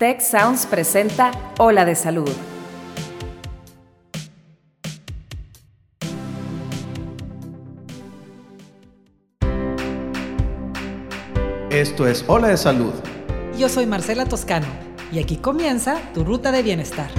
Tech Sounds presenta Ola de Salud. Esto es Ola de Salud. Yo soy Marcela Toscano y aquí comienza tu ruta de bienestar.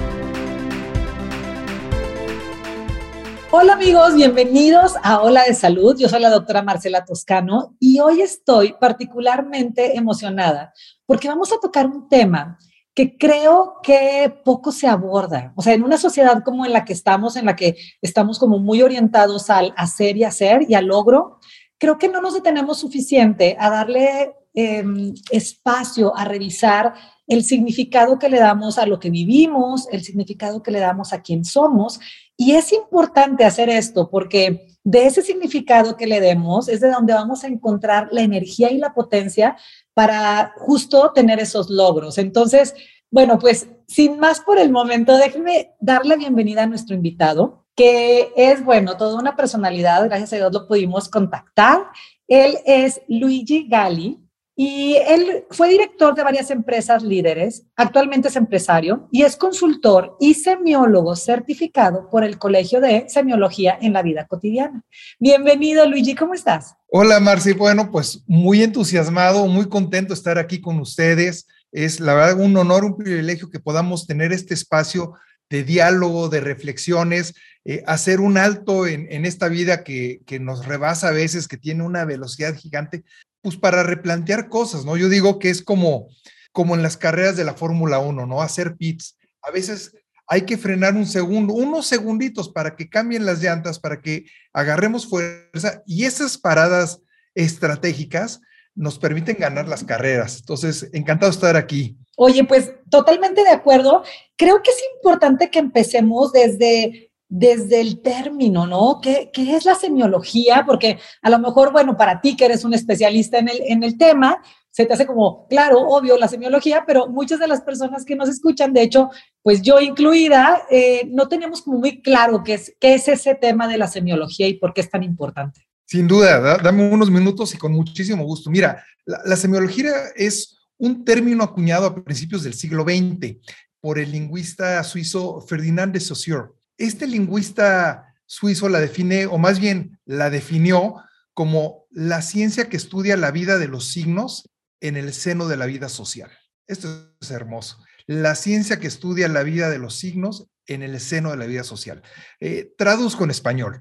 Hola amigos, bienvenidos a Hola de Salud. Yo soy la doctora Marcela Toscano y hoy estoy particularmente emocionada porque vamos a tocar un tema que creo que poco se aborda. O sea, en una sociedad como en la que estamos, en la que estamos como muy orientados al hacer y hacer y al logro, creo que no nos detenemos suficiente a darle em, espacio a revisar el significado que le damos a lo que vivimos, el significado que le damos a quién somos y es importante hacer esto porque de ese significado que le demos es de donde vamos a encontrar la energía y la potencia para justo tener esos logros. Entonces, bueno, pues sin más por el momento, déjenme darle bienvenida a nuestro invitado, que es, bueno, toda una personalidad, gracias a Dios lo pudimos contactar. Él es Luigi Gali, y él fue director de varias empresas líderes, actualmente es empresario y es consultor y semiólogo certificado por el Colegio de Semiología en la Vida Cotidiana. Bienvenido, Luigi, ¿cómo estás? Hola, Marci. Bueno, pues muy entusiasmado, muy contento de estar aquí con ustedes. Es la verdad un honor, un privilegio que podamos tener este espacio de diálogo, de reflexiones, eh, hacer un alto en, en esta vida que, que, nos rebasa a veces, que tiene una velocidad gigante, pues para replantear cosas, ¿no? Yo digo que es como, como en las carreras de la Fórmula 1, ¿no? Hacer pits. A veces hay que frenar un segundo, unos segunditos para que cambien las llantas, para que agarremos fuerza y esas paradas estratégicas nos permiten ganar las carreras. Entonces, encantado de estar aquí. Oye, pues totalmente de acuerdo. Creo que es importante que empecemos desde desde el término, ¿no? ¿Qué, ¿Qué, es la semiología? Porque a lo mejor, bueno, para ti que eres un especialista en el, en el tema, se te hace como, claro, obvio, la semiología, pero muchas de las personas que nos escuchan, de hecho, pues yo incluida, eh, no tenemos como muy claro qué es, qué es ese tema de la semiología y por qué es tan importante. Sin duda, dame unos minutos y con muchísimo gusto. Mira, la, la semiología es un término acuñado a principios del siglo XX por el lingüista suizo Ferdinand de Saussure este lingüista suizo la define, o más bien la definió como la ciencia que estudia la vida de los signos en el seno de la vida social. Esto es hermoso. La ciencia que estudia la vida de los signos en el seno de la vida social. Eh, traduzco en español.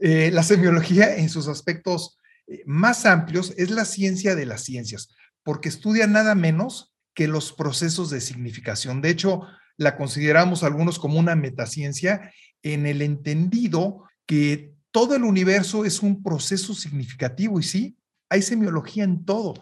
Eh, la semiología en sus aspectos eh, más amplios es la ciencia de las ciencias, porque estudia nada menos que los procesos de significación. De hecho, la consideramos algunos como una metaciencia en el entendido que todo el universo es un proceso significativo y sí, hay semiología en todo,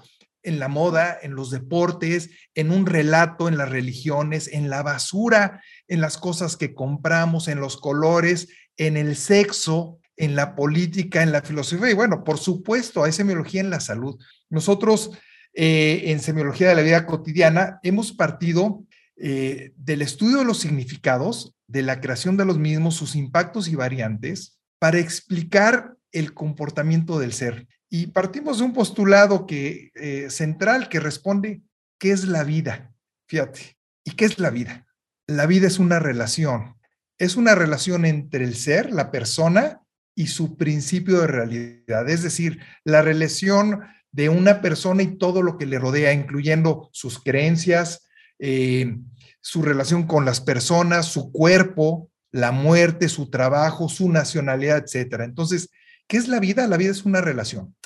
en la moda, en los deportes, en un relato, en las religiones, en la basura, en las cosas que compramos, en los colores, en el sexo, en la política, en la filosofía y bueno, por supuesto, hay semiología en la salud. Nosotros eh, en semiología de la vida cotidiana hemos partido eh, del estudio de los significados, de la creación de los mismos, sus impactos y variantes, para explicar el comportamiento del ser. Y partimos de un postulado que, eh, central que responde, ¿qué es la vida? Fíjate, ¿y qué es la vida? La vida es una relación, es una relación entre el ser, la persona, y su principio de realidad, es decir, la relación de una persona y todo lo que le rodea, incluyendo sus creencias, eh, su relación con las personas, su cuerpo, la muerte, su trabajo, su nacionalidad, etcétera. Entonces, ¿qué es la vida? La vida es una relación.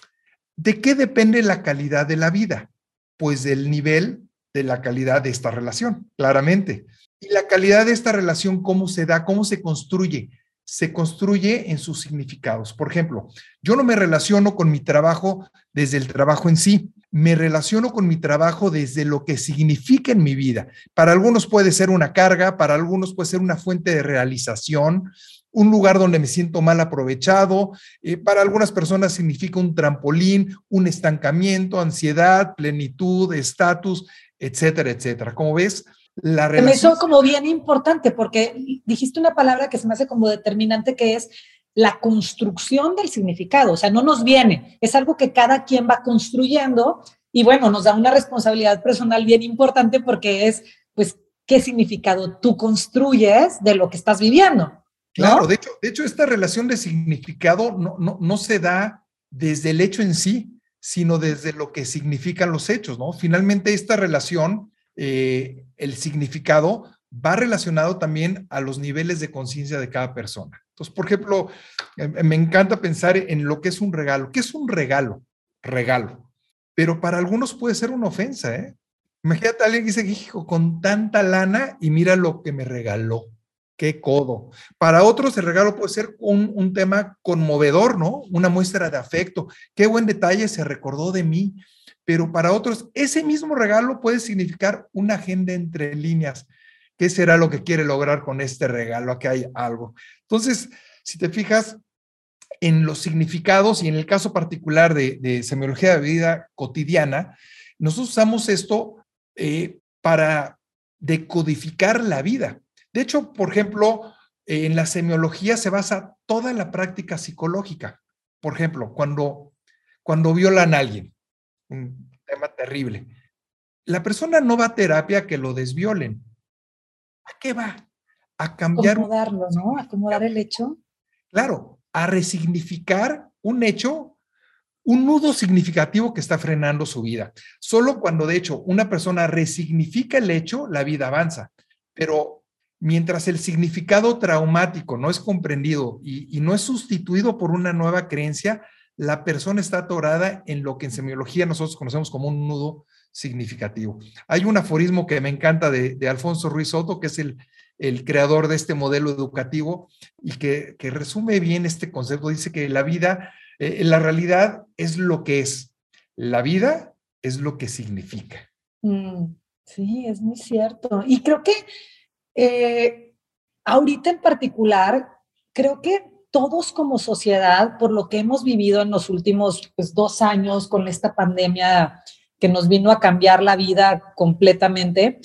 ¿De qué depende la calidad de la vida? Pues del nivel de la calidad de esta relación, claramente. Y la calidad de esta relación, ¿cómo se da? ¿Cómo se construye? Se construye en sus significados. Por ejemplo, yo no me relaciono con mi trabajo desde el trabajo en sí me relaciono con mi trabajo desde lo que significa en mi vida. Para algunos puede ser una carga, para algunos puede ser una fuente de realización, un lugar donde me siento mal aprovechado, eh, para algunas personas significa un trampolín, un estancamiento, ansiedad, plenitud, estatus, etcétera, etcétera. Como ves, la relación... Me hizo como bien importante porque dijiste una palabra que se me hace como determinante que es la construcción del significado, o sea, no nos viene, es algo que cada quien va construyendo y bueno, nos da una responsabilidad personal bien importante porque es pues, qué significado tú construyes de lo que estás viviendo. Claro, de hecho, de hecho, esta relación de significado no, no, no se da desde el hecho en sí, sino desde lo que significan los hechos, ¿no? Finalmente, esta relación, eh, el significado, va relacionado también a los niveles de conciencia de cada persona. Entonces, por ejemplo, eh, me encanta pensar en lo que es un regalo. ¿Qué es un regalo? Regalo. Pero para algunos puede ser una ofensa, ¿eh? Imagínate a alguien que dice, hijo, con tanta lana y mira lo que me regaló qué codo. Para otros el regalo puede ser un, tema conmovedor, ¿no? Una muestra de afecto. Qué buen detalle se recordó de mí. Pero para otros ese mismo regalo puede significar una agenda entre líneas. ¿Qué será lo que quiere lograr con este regalo? Aquí hay algo. Entonces, si te fijas en los significados y en el caso particular de, semiología de vida cotidiana, nosotros usamos esto eh, para decodificar la vida. De hecho, por ejemplo, en la semiología se basa toda la práctica psicológica. Por ejemplo, cuando, cuando violan a alguien, un tema terrible, la persona no va a terapia que lo desviolen. ¿A qué va? A cambiar. Acomodarlo, ¿no? Acomodar el hecho. Claro, a resignificar un hecho, un nudo significativo que está frenando su vida. Solo cuando, de hecho, una persona resignifica el hecho, la vida avanza. Pero mientras el significado traumático no es comprendido y, no es sustituido por una nueva creencia, la persona está atorada en lo que en semiología nosotros conocemos como un nudo significativo. Hay un aforismo que me encanta de, Alfonso Ruiz Soto, que es el, creador de este modelo educativo y que, resume bien este concepto. Dice que la vida, eh, la realidad es lo que es, la vida es lo que significa. Mm, sí, es muy cierto. Y creo que eh, ahorita en particular, creo que todos como sociedad, por lo que hemos vivido en los últimos pues, dos años con esta pandemia que nos vino a cambiar la vida completamente,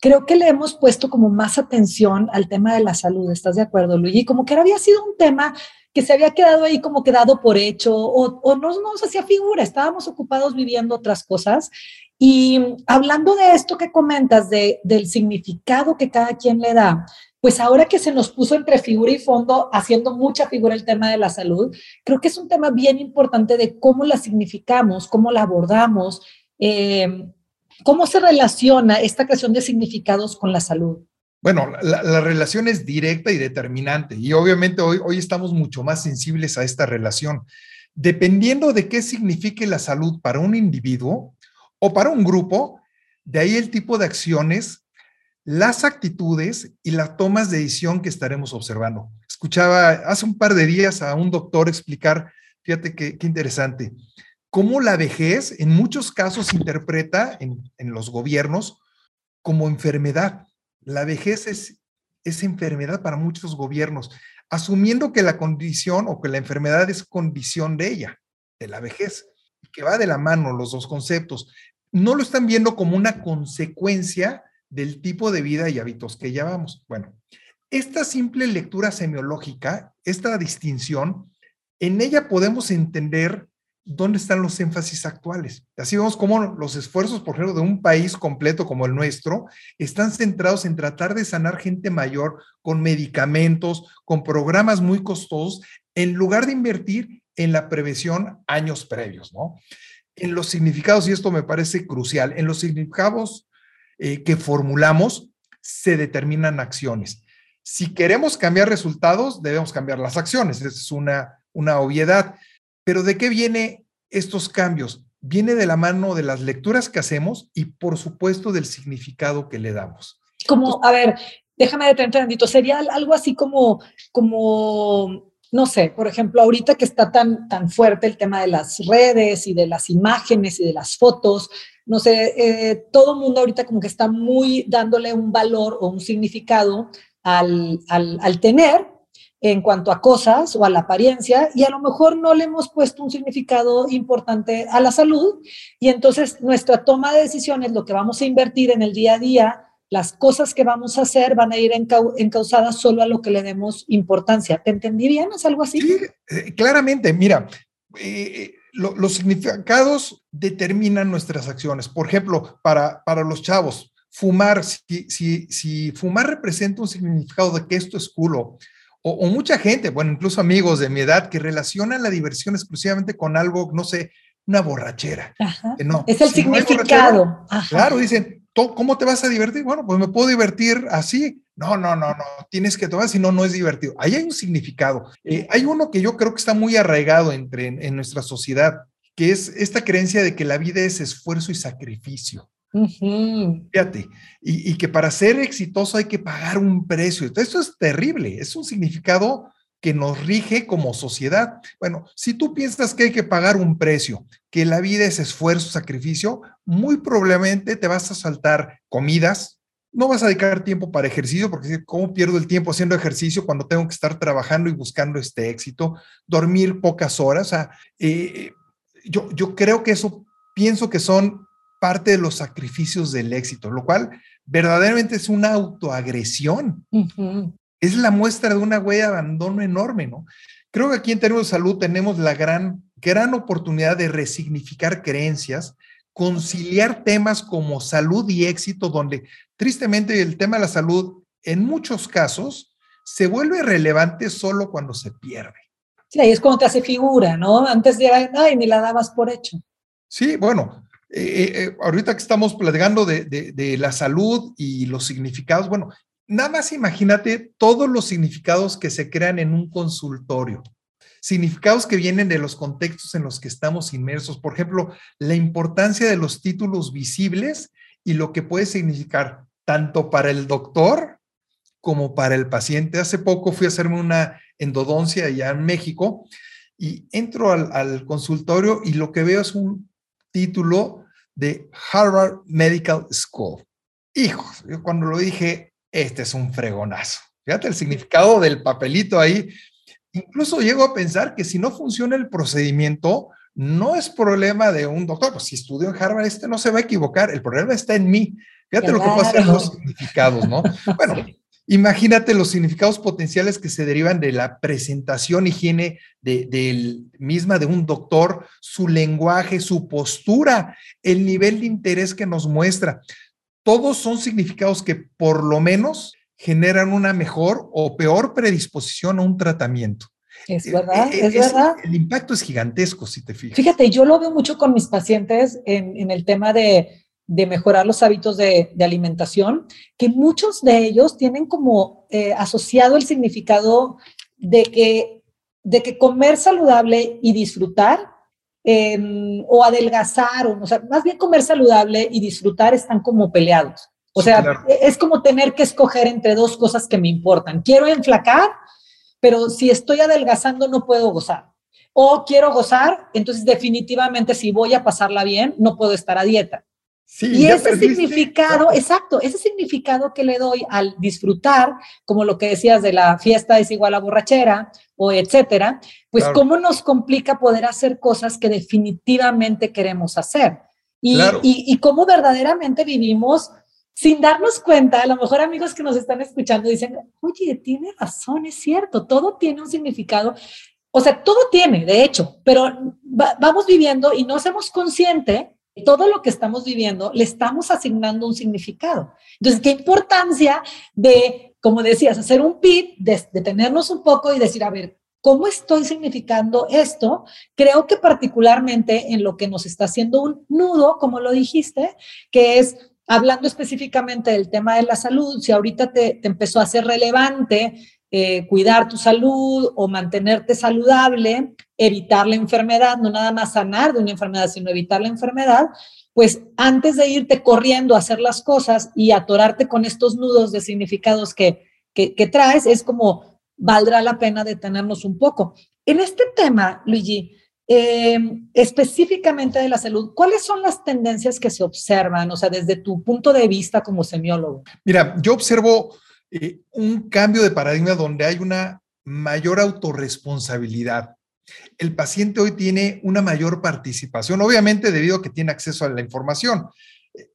creo que le hemos puesto como más atención al tema de la salud. ¿Estás de acuerdo, Luigi? Como que había sido un tema que se había quedado ahí como quedado por hecho o, no nos hacía figura, estábamos ocupados viviendo otras cosas y hablando de esto que comentas, de, del significado que cada quien le da, pues ahora que se nos puso entre figura y fondo, haciendo mucha figura el tema de la salud, creo que es un tema bien importante de cómo la significamos, cómo la abordamos, eh, cómo se relaciona esta creación de significados con la salud. Bueno, la, la, relación es directa y determinante y obviamente hoy, hoy estamos mucho más sensibles a esta relación. Dependiendo de qué signifique la salud para un individuo, o para un grupo, de ahí el tipo de acciones, las actitudes y las tomas de decisión que estaremos observando. Escuchaba hace un par de días a un doctor explicar, fíjate qué, interesante, cómo la vejez en muchos casos se interpreta en, los gobiernos como enfermedad. La vejez es, es enfermedad para muchos gobiernos, asumiendo que la condición o que la enfermedad es condición de ella, de la vejez que va de la mano los dos conceptos, no lo están viendo como una consecuencia del tipo de vida y hábitos que llevamos. Bueno, esta simple lectura semiológica, esta distinción, en ella podemos entender dónde están los énfasis actuales. Así vemos cómo los esfuerzos, por ejemplo, de un país completo como el nuestro, están centrados en tratar de sanar gente mayor con medicamentos, con programas muy costosos, en lugar de invertir en la prevención años previos, ¿no? En los significados, y esto me parece crucial, en los significados eh, que formulamos se determinan acciones. Si queremos cambiar resultados, debemos cambiar las acciones, esa es una, una obviedad. Pero ¿de qué viene estos cambios? Viene de la mano de las lecturas que hacemos y por supuesto del significado que le damos. Como, a ver, déjame detener un sería algo así como, como no sé, por ejemplo, ahorita que está tan, tan fuerte el tema de las redes y de las imágenes y de las fotos, no sé, eh, todo el mundo ahorita como que está muy dándole un valor o un significado al, al, tener en cuanto a cosas o a la apariencia y a lo mejor no le hemos puesto un significado importante a la salud y entonces nuestra toma de decisiones, lo que vamos a invertir en el día a día, las cosas que vamos a hacer van a ir encausadas solo a lo que le demos importancia. ¿Te entendí bien? ¿Es algo así? Sí, eh, claramente. Mira, eh, los significados determinan nuestras acciones. Por ejemplo, para, para los chavos, fumar, si, si, si fumar representa un significado de que esto es culo, o, o, mucha gente, bueno, incluso amigos de mi edad, que relacionan la diversión exclusivamente con algo, no sé, una borrachera. No, es el significado. claro, dicen, ¿cómo te vas a divertir? Bueno, pues me puedo divertir así. No, no, no, no, tienes que tomar, si no, no es divertido. Ahí hay un significado. Eh, hay uno que yo creo que está muy arraigado entre, en nuestra sociedad, que es esta creencia de que la vida es esfuerzo y sacrificio. Fíjate, y, que para ser exitoso hay que pagar un precio. Esto es terrible, es un significado que nos rige como sociedad. Bueno, si tú piensas que hay que pagar un precio, que la vida es esfuerzo, sacrificio, muy probablemente te vas a saltar comidas, no vas a dedicar tiempo para ejercicio, porque ¿cómo pierdo el tiempo haciendo ejercicio cuando tengo que estar trabajando y buscando este éxito? Dormir pocas horas. O sea, eh, yo, yo creo que eso, pienso que son parte de los sacrificios del éxito, lo cual verdaderamente es una autoagresión. Es la muestra de una huella de abandono enorme, ¿no? Creo que aquí en términos de salud tenemos la gran, gran oportunidad de resignificar creencias, conciliar temas como salud y éxito, donde tristemente el tema de la salud en muchos casos se vuelve relevante solo cuando se pierde. Sí, ahí es como te hace figura, ¿no? Antes de, ay, ni la dabas por hecho. Sí, bueno, eh, eh, eh, ahorita que estamos platicando de, la salud y los significados, bueno, nada más imagínate todos los significados que se crean en un consultorio. Significados que vienen de los contextos en los que estamos inmersos. Por ejemplo, la importancia de los títulos visibles y lo que puede significar tanto para el doctor como para el paciente. Hace poco fui a hacerme una endodoncia allá en México y entro al consultorio y lo que veo es un título de Harvard Medical School. Hijos, yo cuando lo dije, este es un fregonazo. Fíjate el significado del papelito ahí. Incluso llego a pensar que si no funciona el procedimiento, no es problema de un doctor. Pues si estudió en Harvard, este no se va a equivocar. El problema está en mí. Fíjate lo que pasa en los significados, ¿no? Bueno, Imagínate los significados potenciales que se derivan de la presentación higiene de, misma de un doctor, su lenguaje, su postura, el nivel de interés que nos muestra. Todos son significados que por lo menos generan una mejor o peor predisposición a un tratamiento. Es eh, verdad, eh, es, verdad. El impacto es gigantesco, si te fijas. Fíjate, yo lo veo mucho con mis pacientes en el tema de de mejorar los hábitos de, alimentación, que muchos de ellos tienen como eh, asociado el significado de que, de que comer saludable y disfrutar em, o adelgazar, o, sea, más bien comer saludable y disfrutar están como peleados. O sea, es como tener que escoger entre dos cosas que me importan. Quiero enflacar, pero si estoy adelgazando no puedo gozar. O quiero gozar, entonces definitivamente si voy a pasarla bien, no puedo estar a dieta y ese significado, exacto, ese significado que le doy al disfrutar, como lo que decías de la fiesta es igual a borrachera o etcétera, pues cómo nos complica poder hacer cosas que definitivamente queremos hacer. Y, y, y cómo verdaderamente vivimos sin darnos cuenta, a lo mejor amigos que nos están escuchando dicen, oye, tiene razón, es cierto, todo tiene un significado. O sea, todo tiene, de hecho, pero vamos viviendo y no hacemos consciente todo lo que estamos viviendo le estamos asignando un significado. Entonces, qué importancia de, como decías, hacer un pit, de detenernos un poco y decir, a ver, ¿cómo estoy significando esto? Creo que particularmente en lo que nos está haciendo un nudo, como lo dijiste, que es hablando específicamente del tema de la salud, si ahorita te, empezó a ser relevante eh, cuidar tu salud o mantenerte saludable, evitar la enfermedad, no nada más sanar de una enfermedad, sino evitar la enfermedad, pues antes de irte corriendo a hacer las cosas y atorarte con estos nudos de significados que, que, traes, es como valdrá la pena detenernos un poco. En este tema, Luigi, em, específicamente de la salud, ¿cuáles son las tendencias que se observan, o sea, desde tu punto de vista como semiólogo? Mira, yo observo eh, un cambio de paradigma donde hay una mayor autorresponsabilidad. El paciente hoy tiene una mayor participación, obviamente debido a que tiene acceso a la información. Eh,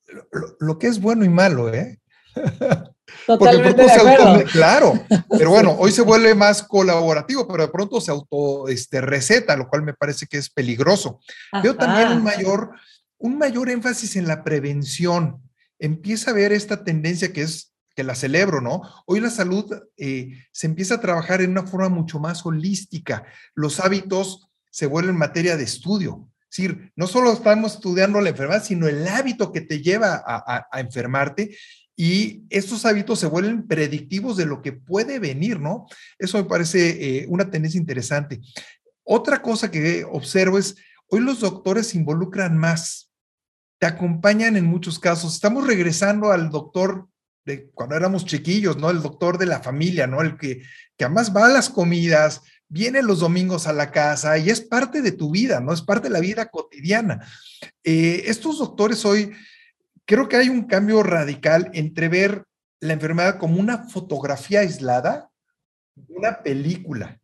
lo, que es bueno y malo, ¿eh? Totalmente de claro, pero bueno, hoy se vuelve más colaborativo, pero de pronto se auto este, receta, lo cual me parece que es peligroso. Veo también un mayor, un mayor énfasis en la prevención, empieza a ver esta tendencia que es que la celebro, ¿no? Hoy la salud eh, se empieza a trabajar en una forma mucho más holística. Los hábitos se vuelven materia de estudio. Es decir, no solo estamos estudiando la enfermedad, sino el hábito que te lleva a, enfermarte y estos hábitos se vuelven predictivos de lo que puede venir, ¿no? Eso me parece eh, una tendencia interesante. Otra cosa que observo es, hoy los doctores se involucran más, te acompañan en muchos casos. Estamos regresando al doctor de cuando éramos chiquillos, ¿no? El doctor de la familia, ¿no? El que, que además va a las comidas, viene los domingos a la casa y es parte de tu vida, ¿no? Es parte de la vida cotidiana. Eh, estos doctores hoy, creo que hay un cambio radical entre ver la enfermedad como una fotografía aislada, una película.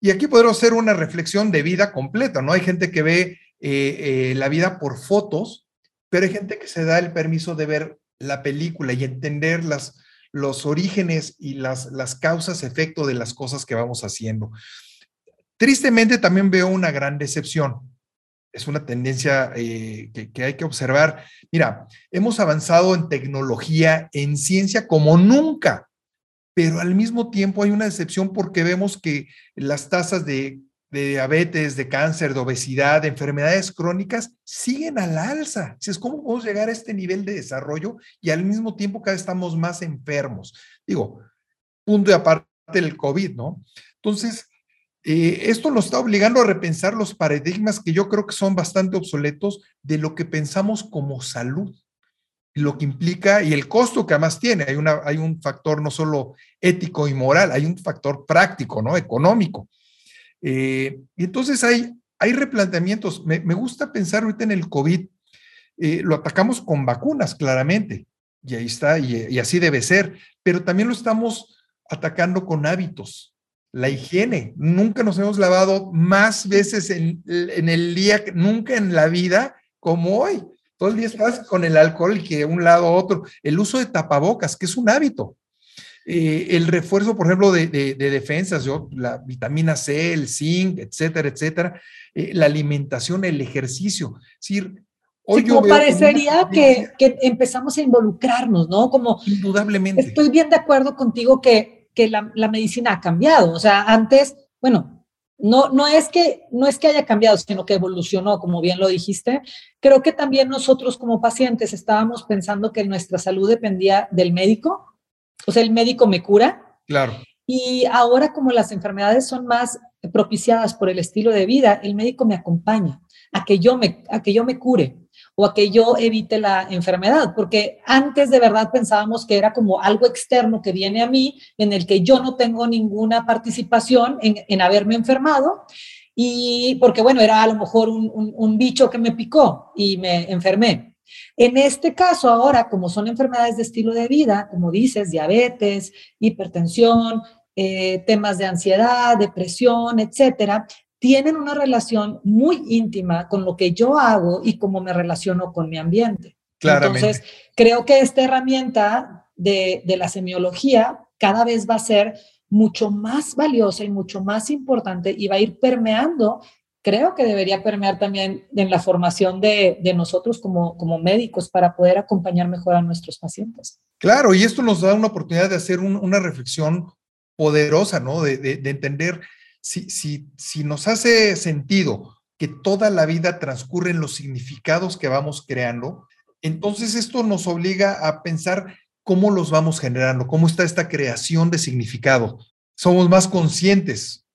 Y aquí podemos hacer una reflexión de vida completa, ¿no? Hay gente que ve eh, eh, la vida por fotos, pero hay gente que se da el permiso de ver la película y entender las, los orígenes y las, las causas, efecto de las cosas que vamos haciendo. Tristemente también veo una gran decepción. Es una tendencia eh, que, hay que observar. Mira, hemos avanzado en tecnología, en ciencia como nunca, pero al mismo tiempo hay una decepción porque vemos que las tasas de de diabetes, de cáncer, de obesidad, de enfermedades crónicas, siguen al alza. Es ¿cómo podemos llegar a este nivel de desarrollo y al mismo tiempo cada vez estamos más enfermos? Digo, punto y aparte del COVID, ¿no? Entonces, eh, esto nos está obligando a repensar los paradigmas que yo creo que son bastante obsoletos de lo que pensamos como salud lo que implica y el costo que además tiene. Hay, una, hay un factor no solo ético y moral, hay un factor práctico, ¿no? Económico. Eh, y entonces hay, hay replanteamientos. Me, gusta pensar ahorita en el COVID. Eh, lo atacamos con vacunas, claramente, y ahí está, y, así debe ser, pero también lo estamos atacando con hábitos. La higiene. Nunca nos hemos lavado más veces en, en el día, nunca en la vida como hoy. Todo el día estás con el alcohol y que de un lado a otro. El uso de tapabocas, que es un hábito. Eh, el refuerzo, por ejemplo, de, defensas, yo, la vitamina C, el zinc, etcétera, etcétera, eh, la alimentación, el ejercicio. Es decir, hoy yo parecería que, empezamos a involucrarnos, ¿no? Como indudablemente. Estoy bien de acuerdo contigo que, que la, la, medicina ha cambiado. O sea, antes, bueno, no, no, es que, no es que haya cambiado, sino que evolucionó, como bien lo dijiste. Creo que también nosotros como pacientes estábamos pensando que nuestra salud dependía del médico o sea, el médico me cura. Claro. Y ahora como las enfermedades son más propiciadas por el estilo de vida, el médico me acompaña a que yo me, a que yo me cure o a que yo evite la enfermedad, porque antes de verdad pensábamos que era como algo externo que viene a mí, en el que yo no tengo ninguna participación en, haberme enfermado, y porque bueno, era a lo mejor un, un bicho que me picó y me enfermé. En este caso, ahora, como son enfermedades de estilo de vida, como dices, diabetes, hipertensión, eh, temas de ansiedad, depresión, etcétera, tienen una relación muy íntima con lo que yo hago y cómo me relaciono con mi ambiente. Entonces, creo que esta herramienta de, de la semiología cada vez va a ser mucho más valiosa y mucho más importante y va a ir permeando creo que debería permear también en la formación de, nosotros como, como médicos para poder acompañar mejor a nuestros pacientes. Claro, y esto nos da una oportunidad de hacer una reflexión poderosa, ¿no? De, entender si, si, si nos hace sentido que toda la vida transcurre en los significados que vamos creando, entonces esto nos obliga a pensar cómo los vamos generando, cómo está esta creación de significado. Somos más conscientes,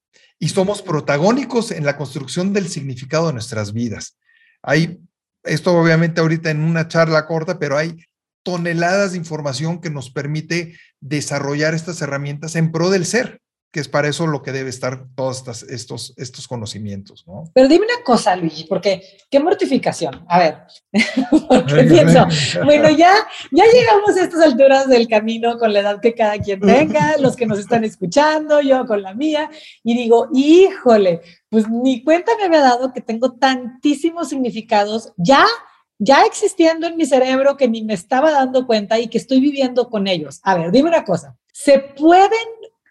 y somos protagónicos en la construcción del significado de nuestras vidas. Hay, esto obviamente ahorita en una charla corta, pero hay toneladas de información que nos permite desarrollar estas herramientas en pro del ser que es para eso lo que debe estar todos estos, estos conocimientos, ¿no? Pero dime una cosa, Luigi, porque qué mortificación. A ver, porque pienso, bueno, ya, ya llegamos a estas alturas del camino con la edad que cada quien tenga, los que nos están escuchando, yo con la mía, y digo, híjole, pues ni cuenta me había dado que tengo tantísimos significados ya ya existiendo en mi cerebro que ni me estaba dando cuenta y que estoy viviendo con ellos. A ver, dime una cosa, ¿se pueden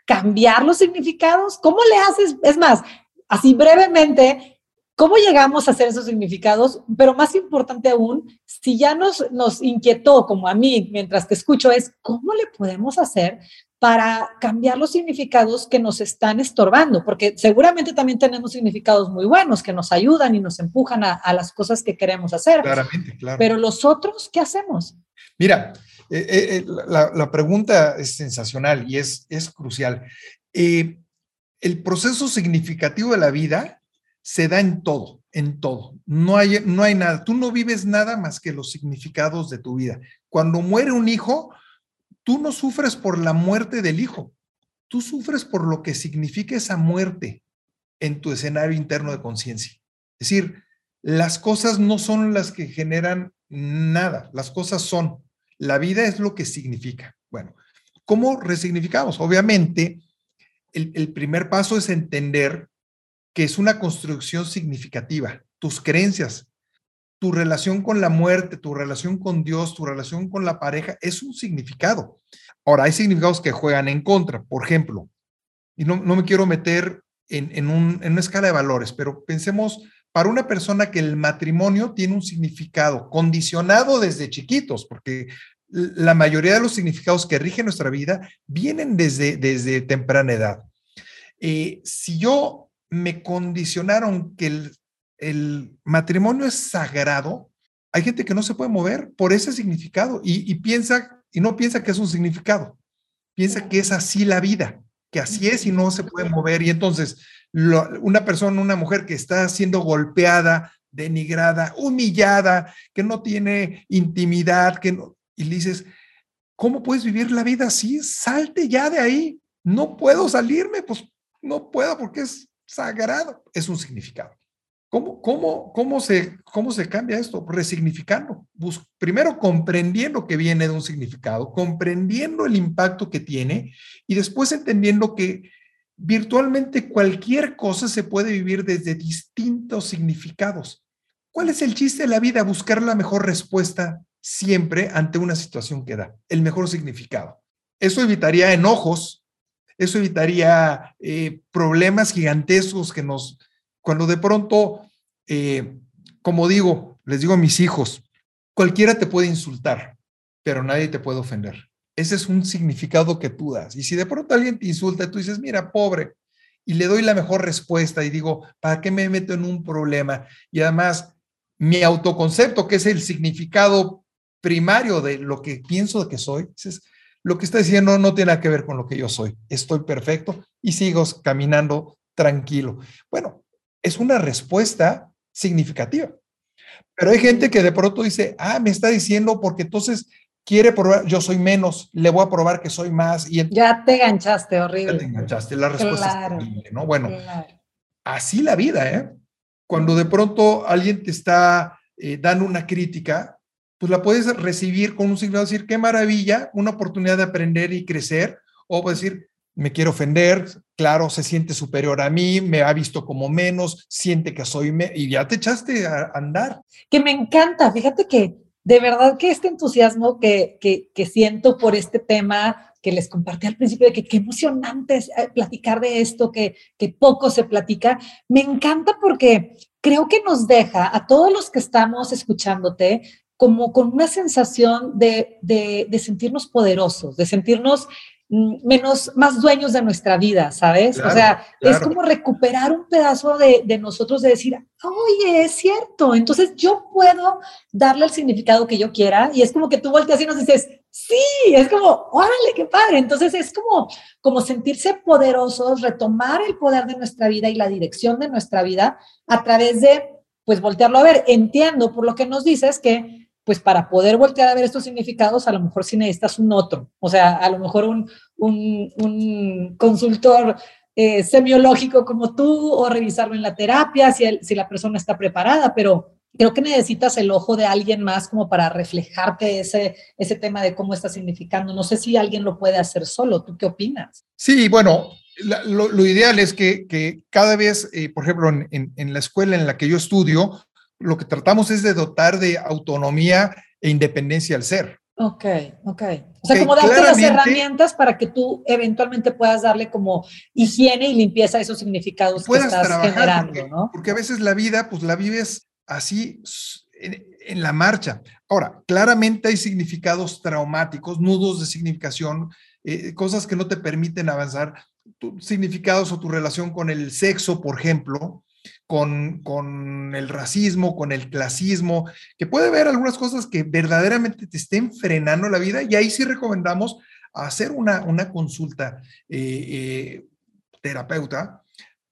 cambiar los significados? ¿Cómo le haces? Es más, así brevemente, ¿Cómo llegamos a hacer esos significados? Pero más importante aún, si ya nos, nos inquietó, como a mí, mientras te escucho, es cómo le podemos hacer para cambiar los significados que nos están estorbando, porque seguramente también tenemos significados muy buenos que nos ayudan y nos empujan a, las cosas que queremos hacer. Claramente, claro. Pero los otros, ¿qué hacemos? Mira, eh, eh, eh, la, pregunta es sensacional y es, es crucial. el proceso significativo de la vida se da en todo, en todo. No hay, no hay nada. Tú no vives nada más que los significados de tu vida. Cuando muere un hijo, tú no sufres por la muerte del hijo, tú sufres por lo que significa esa muerte en tu escenario interno de conciencia. Es decir, las cosas no son las que generan nada, las cosas son. La vida es lo que significa. Bueno, ¿cómo resignificamos? Obviamente, el, primer paso es entender que es una construcción significativa, tus creencias, tu relación con la muerte, tu relación con Dios, tu relación con la pareja, es un significado. Ahora, hay significados que juegan en contra. Por ejemplo, y no, me quiero meter en, en, una escala de valores, pero pensemos para una persona que el matrimonio tiene un significado condicionado desde chiquitos, porque la mayoría de los significados que rigen nuestra vida vienen desde, desde temprana edad. Eh, si yo me condicionaron que el matrimonio es sagrado, hay gente que no se puede mover por ese significado y, piensa, y no piensa que es un significado, piensa que es así la vida, que así es y no se puede mover. Y entonces, una persona, una mujer que está siendo golpeada, denigrada, humillada, que no tiene intimidad, que no, y dices, ¿cómo puedes vivir la vida así? Salte ya de ahí. No puedo salirme, pues no puedo porque es sagrado. Es un significado. ¿Cómo, cómo, cómo, se, ¿Cómo se cambia esto? Resignificando. primero comprendiendo que viene de un significado, comprendiendo el impacto que tiene y después entendiendo que virtualmente cualquier cosa se puede vivir desde distintos significados. ¿Cuál es el chiste de la vida? Buscar la mejor respuesta siempre ante una situación que da, el mejor significado. Eso evitaría enojos, eso evitaría eh, problemas gigantescos que nos cuando de pronto, eh, como digo, les digo a mis hijos, cualquiera te puede insultar, pero nadie te puede ofender. Ese es un significado que tú das. Y si de pronto alguien te insulta, tú dices, mira, pobre, y le doy la mejor respuesta y digo, ¿para qué me meto en un problema? Y además, mi autoconcepto, que es el significado primario de lo que pienso que soy, es, lo que está diciendo no tiene nada que ver con lo que yo soy. Estoy perfecto y sigo caminando tranquilo. Bueno, es una respuesta significativa. Pero hay gente que de pronto dice, ah, me está diciendo porque entonces quiere probar, yo soy menos, le voy a probar que soy más. Y ya te enganchaste, horrible. Ya te enganchaste, la respuesta es terrible, ¿no? Bueno, así la vida, ¿eh? Cuando de pronto alguien te está eh, dando una crítica, pues la puedes recibir con un de decir, qué maravilla, una oportunidad de aprender y crecer, o decir, me quiere ofender, claro, se siente superior a mí, me ha visto como menos, siente que soy, y ya te echaste a andar. Que me encanta, fíjate que de verdad que este entusiasmo que, que, siento por este tema que les compartí al principio, de que qué emocionante es eh, platicar de esto, que, que poco se platica, me encanta porque creo que nos deja a todos los que estamos escuchándote como con una sensación de, de, de sentirnos poderosos, de sentirnos Mm, menos, más dueños de nuestra vida, ¿sabes? o sea, es como recuperar un pedazo de, de, nosotros de decir, oye, es cierto, entonces yo puedo darle el significado que yo quiera y es como que tú volteas y nos dices, sí, es como, órale, qué padre. Entonces es como, como sentirse poderosos, retomar el poder de nuestra vida y la dirección de nuestra vida a través de, pues, voltearlo a ver. Entiendo por lo que nos dices que pues para poder voltear a ver estos significados, a lo mejor sí necesitas un otro, o sea, a lo mejor un, un, consultor eh, semiológico como tú o revisarlo en la terapia si, si la persona está preparada, pero creo que necesitas el ojo de alguien más como para reflejarte ese, ese tema de cómo está significando. No sé si alguien lo puede hacer solo. ¿Tú qué opinas? Sí, bueno, lo, ideal es que, que cada vez, eh, por ejemplo, en, en, la escuela en la que yo estudio, lo que tratamos es de dotar de autonomía e independencia al ser. Ok, ok. O sea, como darte las herramientas para que tú eventualmente puedas darle como higiene y limpieza a esos significados que estás generando, ¿no? Porque a veces la vida, pues la vives así en, la marcha. Ahora, claramente hay significados traumáticos, nudos de significación, eh, cosas que no te permiten avanzar, significados o tu relación con el sexo, por ejemplo, con, el racismo, con el clasismo, que puede haber algunas cosas que verdaderamente te estén frenando la vida y ahí sí recomendamos hacer una, una consulta eh, eh, terapeuta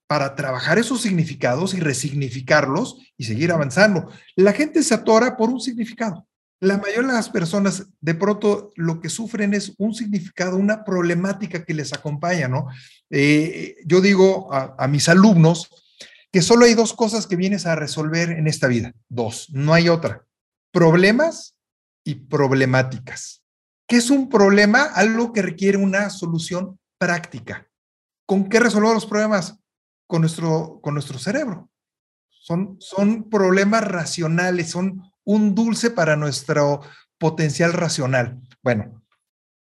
para trabajar esos significados y resignificarlos y seguir avanzando. La gente se atora por un significado. La mayoría de las personas de pronto lo que sufren es un significado, una problemática que les acompaña, ¿no? Eh, yo digo a, a mis alumnos, que solo hay dos cosas que vienes a resolver en esta vida. Dos, no hay otra. Problemas y problemáticas. ¿Qué es un problema? Algo que requiere una solución práctica. ¿Con qué resolver los problemas? Con nuestro, con nuestro cerebro. Son, son problemas racionales, son un dulce para nuestro potencial racional. Bueno,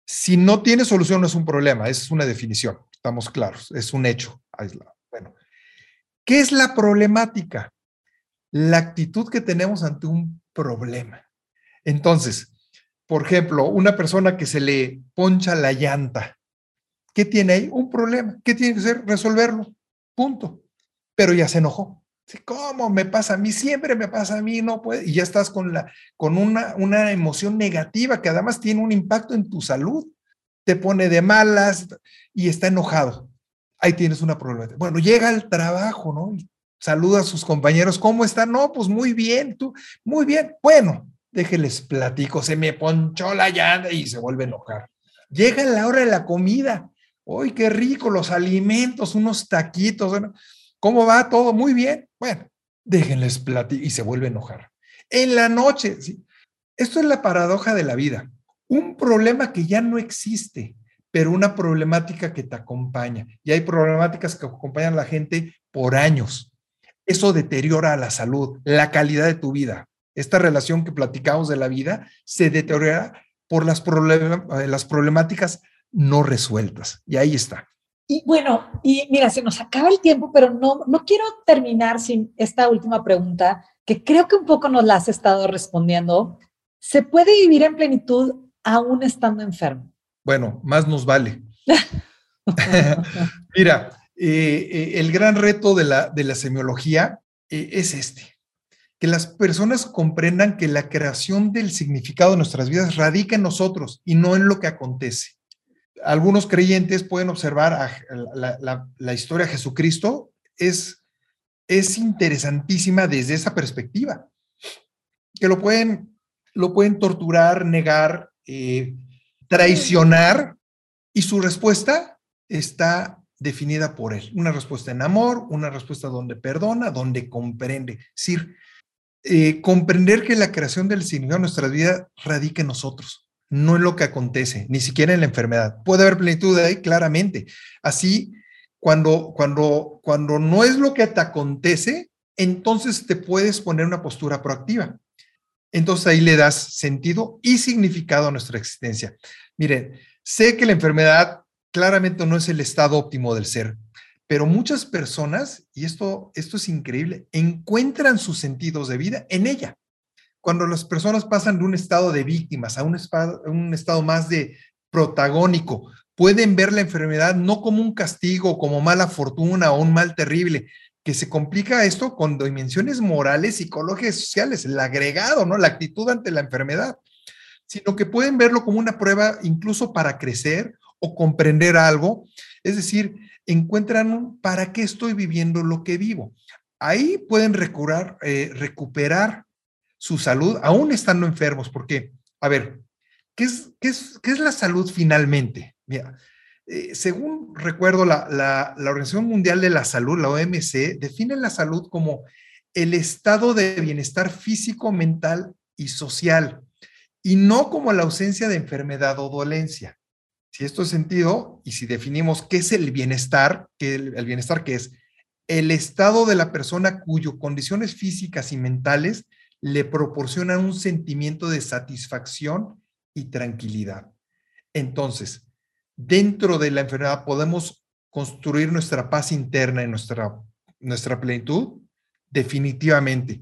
si no tiene solución no es un problema, es una definición, estamos claros, es un hecho aislado. ¿Qué es la problemática? La actitud que tenemos ante un problema. Entonces, por ejemplo, una persona que se le poncha la llanta, ¿qué tiene ahí? Un problema. ¿Qué tiene que hacer? Resolverlo. Punto. Pero ya se enojó. ¿Cómo me pasa a mí? Siempre me pasa a mí, no puede. Y ya estás con, la, con una, una emoción negativa que además tiene un impacto en tu salud. Te pone de malas y está enojado ahí tienes una problemática. Bueno, llega al trabajo, ¿no? saluda a sus compañeros, ¿cómo están? No, pues muy bien, tú, muy bien. Bueno, déjenles platico, se me ponchó la llanta y se vuelve a enojar. Llega la hora de la comida. ¡Uy, qué rico! Los alimentos, unos taquitos. ¿Cómo va todo? Muy bien. Bueno, déjenles platico y se vuelve a enojar. En la noche, ¿sí? esto es la paradoja de la vida. Un problema que ya no existe, pero una problemática que te acompaña. Y hay problemáticas que acompañan a la gente por años. Eso deteriora la salud, la calidad de tu vida. Esta relación que platicamos de la vida se deteriora por las, eh, las problemáticas no resueltas. Y ahí está. Y bueno, y mira, se nos acaba el tiempo, pero no, no quiero terminar sin esta última pregunta, que creo que un poco nos la has estado respondiendo. ¿Se puede vivir en plenitud aún estando enfermo? Bueno, más nos vale. Mira, eh, eh, el gran reto de la, de la semiología eh, es este, que las personas comprendan que la creación del significado de nuestras vidas radica en nosotros y no en lo que acontece. Algunos creyentes pueden observar la, historia de Jesucristo, es, es interesantísima desde esa perspectiva, que lo pueden, lo pueden torturar, negar, traicionar y su respuesta está definida por él. Una respuesta en amor, una respuesta donde perdona, donde comprende. Es decir, eh, comprender que la creación del significado de nuestra vida radica en nosotros, no en lo que acontece, ni siquiera en la enfermedad. Puede haber plenitud ahí, claramente. Así, cuando, cuando, cuando no es lo que te acontece, entonces te puedes poner una postura proactiva. Entonces ahí le das sentido y significado a nuestra existencia. Miren, sé que la enfermedad claramente no es el estado óptimo del ser, pero muchas personas, y esto, esto es increíble, encuentran sus sentidos de vida en ella. Cuando las personas pasan de un estado de víctimas a un, un estado más de protagónico, pueden ver la enfermedad no como un castigo, como mala fortuna o un mal terrible, que se complica esto con dimensiones morales, psicológicas, sociales, el agregado, ¿no? La actitud ante la enfermedad sino que pueden verlo como una prueba incluso para crecer o comprender algo. Es decir, encuentran para qué estoy viviendo lo que vivo. Ahí pueden eh, recuperar su salud, aún estando enfermos, porque, a ver, ¿qué es, qué es, qué es la salud finalmente? Mira, eh, según recuerdo, la, la, la Organización Mundial de la Salud, la OMC, define la salud como el estado de bienestar físico, mental y social y no como la ausencia de enfermedad o dolencia. Si esto es sentido y si definimos qué es el bienestar, que el, bienestar que es el estado de la persona cuyo condiciones físicas y mentales le proporcionan un sentimiento de satisfacción y tranquilidad. Entonces, dentro de la enfermedad podemos construir nuestra paz interna y nuestra, nuestra plenitud, definitivamente.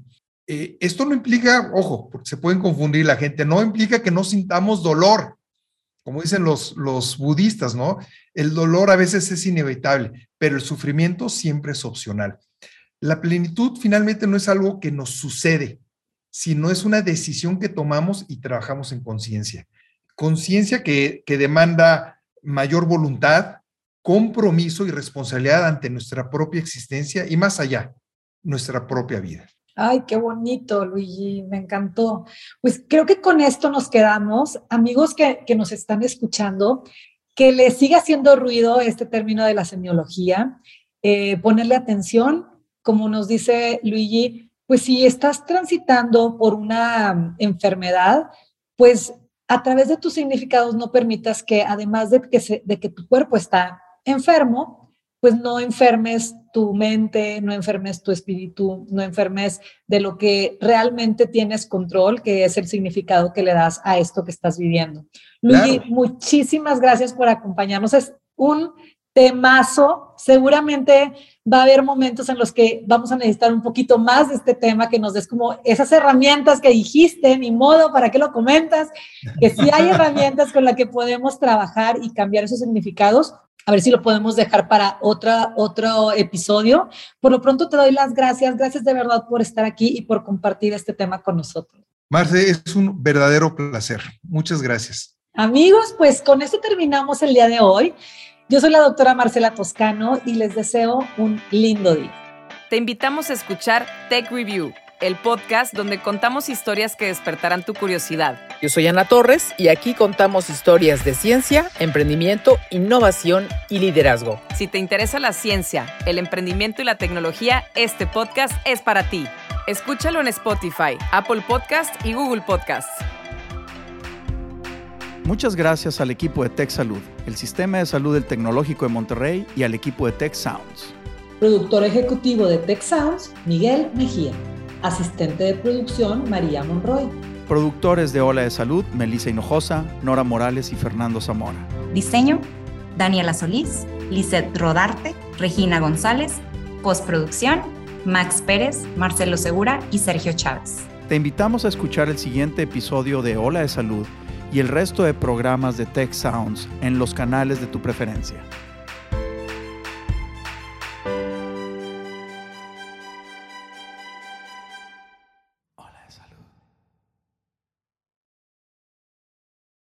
Eh, esto no implica, ojo, porque se pueden confundir la gente, no implica que no sintamos dolor, como dicen los, los budistas, ¿no? El dolor a veces es inevitable, pero el sufrimiento siempre es opcional. La plenitud finalmente no es algo que nos sucede, sino es una decisión que tomamos y trabajamos en conciencia. Conciencia que, que demanda mayor voluntad, compromiso y responsabilidad ante nuestra propia existencia y más allá, nuestra propia vida. Ay, qué bonito, Luigi, me encantó. Pues creo que con esto nos quedamos. Amigos que, que nos están escuchando, que les siga haciendo ruido este término de la semiología, eh, ponerle atención, como nos dice Luigi, pues si estás transitando por una enfermedad, pues a través de tus significados no permitas que además de que, de que tu cuerpo está enfermo, pues no enfermes tu mente, no enfermes tu espíritu, no enfermes de lo que realmente tienes control, que es el significado que le das a esto que estás viviendo. Luigi, muchísimas gracias por acompañarnos. Es un temazo. Seguramente va a haber momentos en los que vamos a necesitar un poquito más de este tema, que nos des como esas herramientas que dijiste, ni modo, ¿para qué lo comentas? Que sí hay herramientas con las que podemos trabajar y cambiar esos significados a ver si lo podemos dejar para otra, otro episodio. Por lo pronto te doy las gracias. Gracias de verdad por estar aquí y por compartir este tema con nosotros. Marce, es un verdadero placer. Muchas gracias. Amigos, pues con esto terminamos el día de hoy. Yo soy la doctora Marcela Toscano y les deseo un lindo día. Te invitamos a escuchar Tech Review el podcast donde contamos historias que despertarán tu curiosidad. Yo soy Ana Torres y aquí contamos historias de ciencia, emprendimiento, innovación y liderazgo. Si te interesa la ciencia, el emprendimiento y la tecnología, este podcast es para ti. Escúchalo en Spotify, Apple Podcast y Google Podcast. Muchas gracias al equipo de Tech Salud, el sistema de salud del Tecnológico de Monterrey y al equipo de Tech Sounds. Productor ejecutivo de Tech Sounds, Miguel Mejía. Asistente de producción, María Monroy. Productores de Ola de Salud, Melissa Hinojosa, Nora Morales y Fernando Zamora. Diseño, Daniela Solís, Lisette Rodarte, Regina González. Postproducción, Max Pérez, Marcelo Segura y Sergio Chávez. Te invitamos a escuchar el siguiente episodio de Ola de Salud y el resto de programas de Tech Sounds en los canales de tu preferencia.